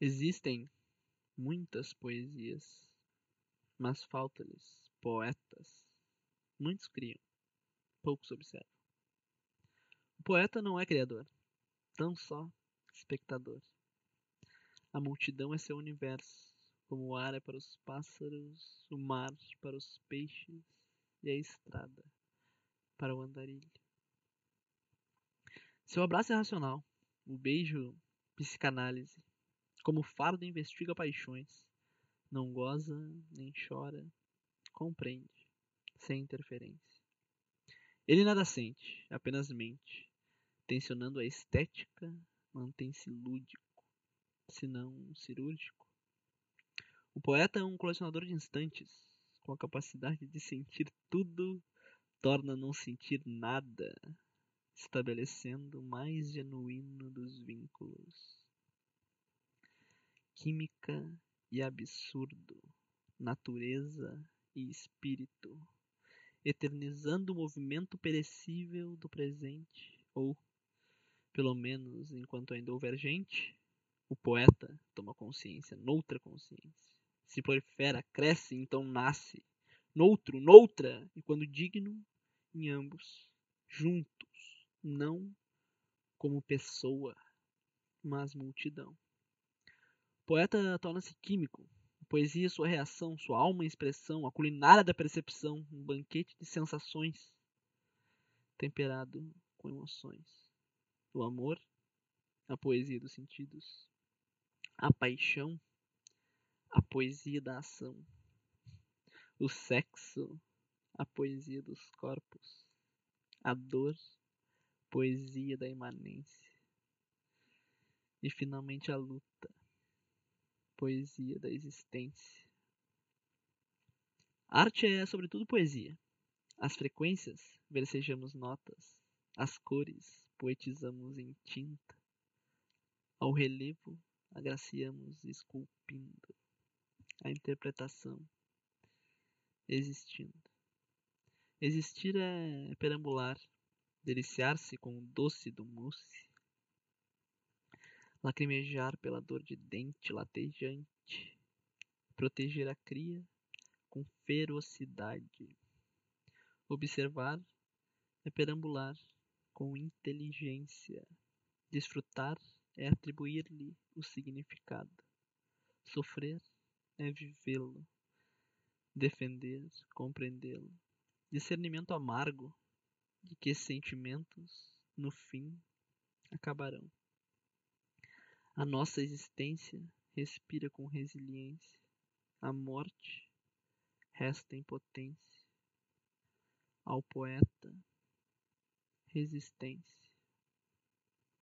Existem muitas poesias, mas falta-lhes poetas. Muitos criam, poucos observam. O poeta não é criador, tão só espectador. A multidão é seu universo, como o ar é para os pássaros, o mar para os peixes e a estrada para o andarilho. Seu abraço é racional, o beijo psicanálise, como fardo investiga paixões, não goza nem chora, compreende, sem interferência. Ele nada sente, apenas mente, tensionando a estética, mantém-se lúdico, se não cirúrgico. O poeta é um colecionador de instantes, com a capacidade de sentir tudo, torna não sentir nada, estabelecendo o mais genuíno dos vínculos. Química e absurdo, natureza e espírito, eternizando o movimento perecível do presente, ou, pelo menos enquanto ainda houver gente, o poeta toma consciência, noutra consciência. Se prolifera, cresce, então nasce, noutro, noutra, e quando digno, em ambos, juntos, não como pessoa, mas multidão. Poeta torna-se químico, poesia sua reação, sua alma expressão, a culinária da percepção, um banquete de sensações, temperado com emoções. O amor, a poesia dos sentidos. A paixão, a poesia da ação. O sexo, a poesia dos corpos. A dor, poesia da imanência. E finalmente a luta, poesia da existência. Arte é, sobretudo, poesia. As frequências, versejamos notas. As cores, poetizamos em tinta. Ao relevo, agraciamos esculpindo. A interpretação, existindo. Existir é perambular, deliciar-se com o doce do mousse, lacrimejar pela dor de dente latejante, proteger a cria com ferocidade. Observar é perambular com inteligência. Desfrutar é atribuir-lhe o significado. Sofrer é vivê-lo. Defender, compreendê-lo discernimento amargo de que sentimentos, no fim, acabarão. A nossa existência respira com resiliência, a morte resta impotência. Ao poeta, resistência.